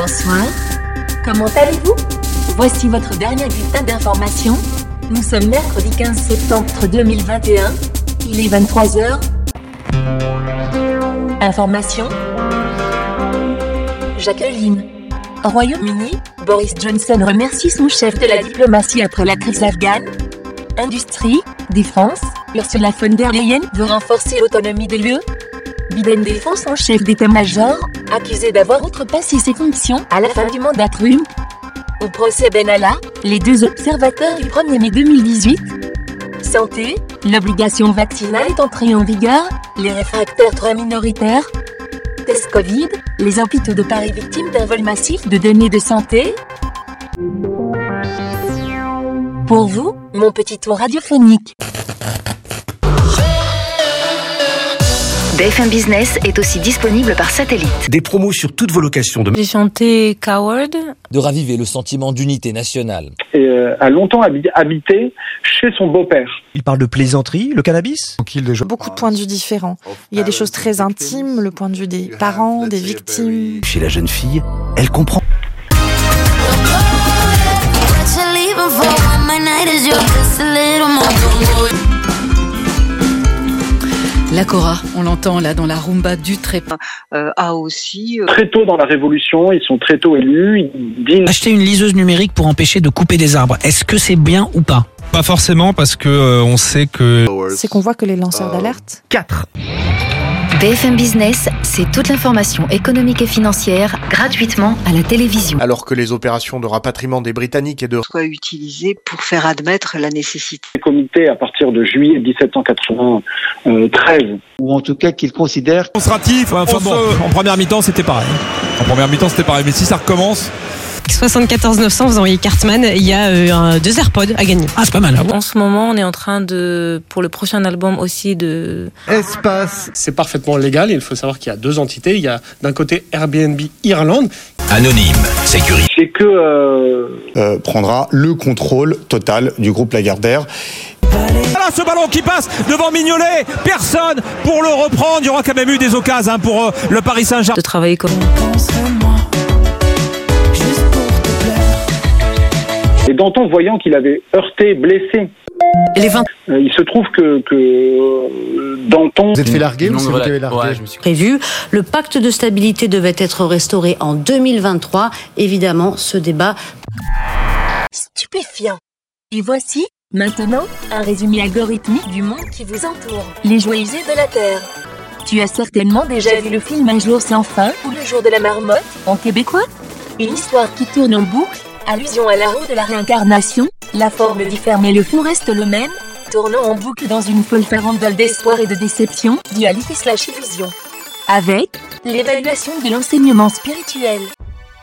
bonsoir. Comment allez-vous? Voici votre dernier bulletin d'information. Nous sommes mercredi 15 septembre 2021. Il est 23h. Information. Jacqueline. Au Royaume-Uni, Boris Johnson remercie son chef de la diplomatie après la crise afghane. Industrie, défense, Ursula von der Leyen veut renforcer l'autonomie de l'UE. Biden défend son chef d'état-major, accusé d'avoir outrepassé ses fonctions à la fin du mandat Trump. Au procès Benalla, les deux observateurs du 1er mai 2018. Santé, l'obligation vaccinale est entrée en vigueur, les réfractaires très minoritaires. Test Covid, les hôpitaux de Paris victimes d'un vol massif de données de santé. Pour vous, mon petit tour radiophonique. BFM Business est aussi disponible par satellite. Des promos sur toutes vos locations de J'ai chanté Coward. de raviver le sentiment d'unité nationale. et euh, a longtemps habi- habité chez son beau-père. Il parle de plaisanterie, le cannabis? Beaucoup de points de vue différents. Il y a des choses très intimes, le point de vue des parents, des victimes. Chez la jeune fille, elle comprend. La Cora, on l'entend là dans la rumba du trépas, euh, a aussi euh, Très tôt dans la Révolution, ils sont très tôt élus, ils dînent Acheter une liseuse numérique pour empêcher de couper des arbres, est-ce que c'est bien ou pas? Pas forcément parce que euh, on sait que C'est qu'on voit que les lanceurs d'alerte. 4. BFM Business, c'est toute l'information économique et financière gratuitement à la télévision. Alors que les opérations de rapatriement des Britanniques et de soit utilisé pour faire admettre la nécessité. les comités à partir de juillet 1793. ou en tout cas qu'il considère démonstratif. Enfin bon, en première mi-temps c'était pareil. En première mi-temps c'était pareil, mais si ça recommence, 74 900, vous envoyez Cartman, il y a euh, un- deux AirPods à gagner. Ah, c'est pas mal. En ce moment, on est en train de, pour le prochain album aussi, de espace C'est parfaitement légal. Il faut savoir qu'il y a deux entités. Il y a d'un côté Airbnb Irlande. Anonyme, sécurité. C'est que euh, euh, prendra le contrôle total du groupe Lagardère. voilà ce ballon qui passe devant Mignolet, personne pour le reprendre. Il y aura quand même eu des occasions hein, pour euh, le Paris Saint-Germain. de travailler comme et Danton, voyant qu'il avait heurté, blessé, Les 20 euh, il se trouve que, que euh, Danton Vous êtes fait larguer ou vous avez largué prévu. Le pacte de stabilité devait être restauré en 2023. Évidemment, ce débat Stupéfiant. Et voici, maintenant, un résumé algorithmique du monde qui vous entoure. Les joyeux de la Terre. Tu as certainement déjà vu le film Un jour sans fin ou Le jour de la marmotte en québécois? Une histoire qui tourne en boucle, allusion à la roue de la réincarnation, la forme diffère mais le fond reste le même, tournant en boucle dans une folle farandole d'espoir et de déception, dualité slash illusion. Avec l'évaluation de l'enseignement spirituel.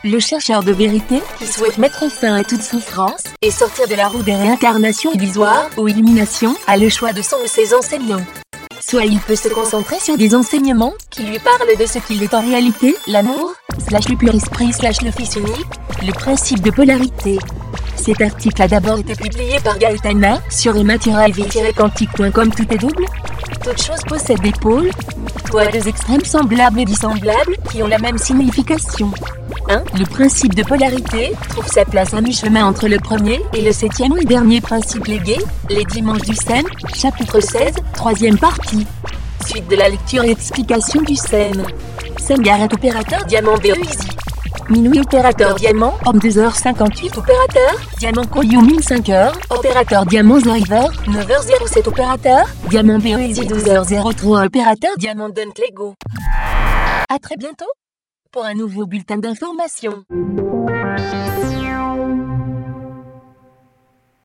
Le chercheur de vérité qui souhaite mettre fin à toute souffrance et sortir de la roue des réincarnations illusoires ou illumination a le choix de son ou ses enseignants. Soit il peut se concentrer sur des enseignements qui lui parlent de ce qu'il est en réalité, l'amour, slash le pur esprit, slash le fils unique, le principe de polarité. Cet article a d'abord été publié par Gaetana sur emma-iv-quantique.com tout est double. Toute chose possède des pôles, soit deux extrêmes semblables et dissemblables qui ont la même signification. 1. Le principe de polarité trouve sa place à mi-chemin entre le premier et le septième et dernier principe légué, les dimanches du SEM, chapitre 16, troisième partie. Suite de la lecture et explication du SEM. Sengaret opérateur diamant BEISI. Minuit opérateur diamant, homme 2h58 opérateur, diamant Koyumin 5h, opérateur diamant River, 9h07 opérateur, diamant BEISI 12h03 opérateur diamant Dunt Lego. À très bientôt pour un nouveau bulletin d'information.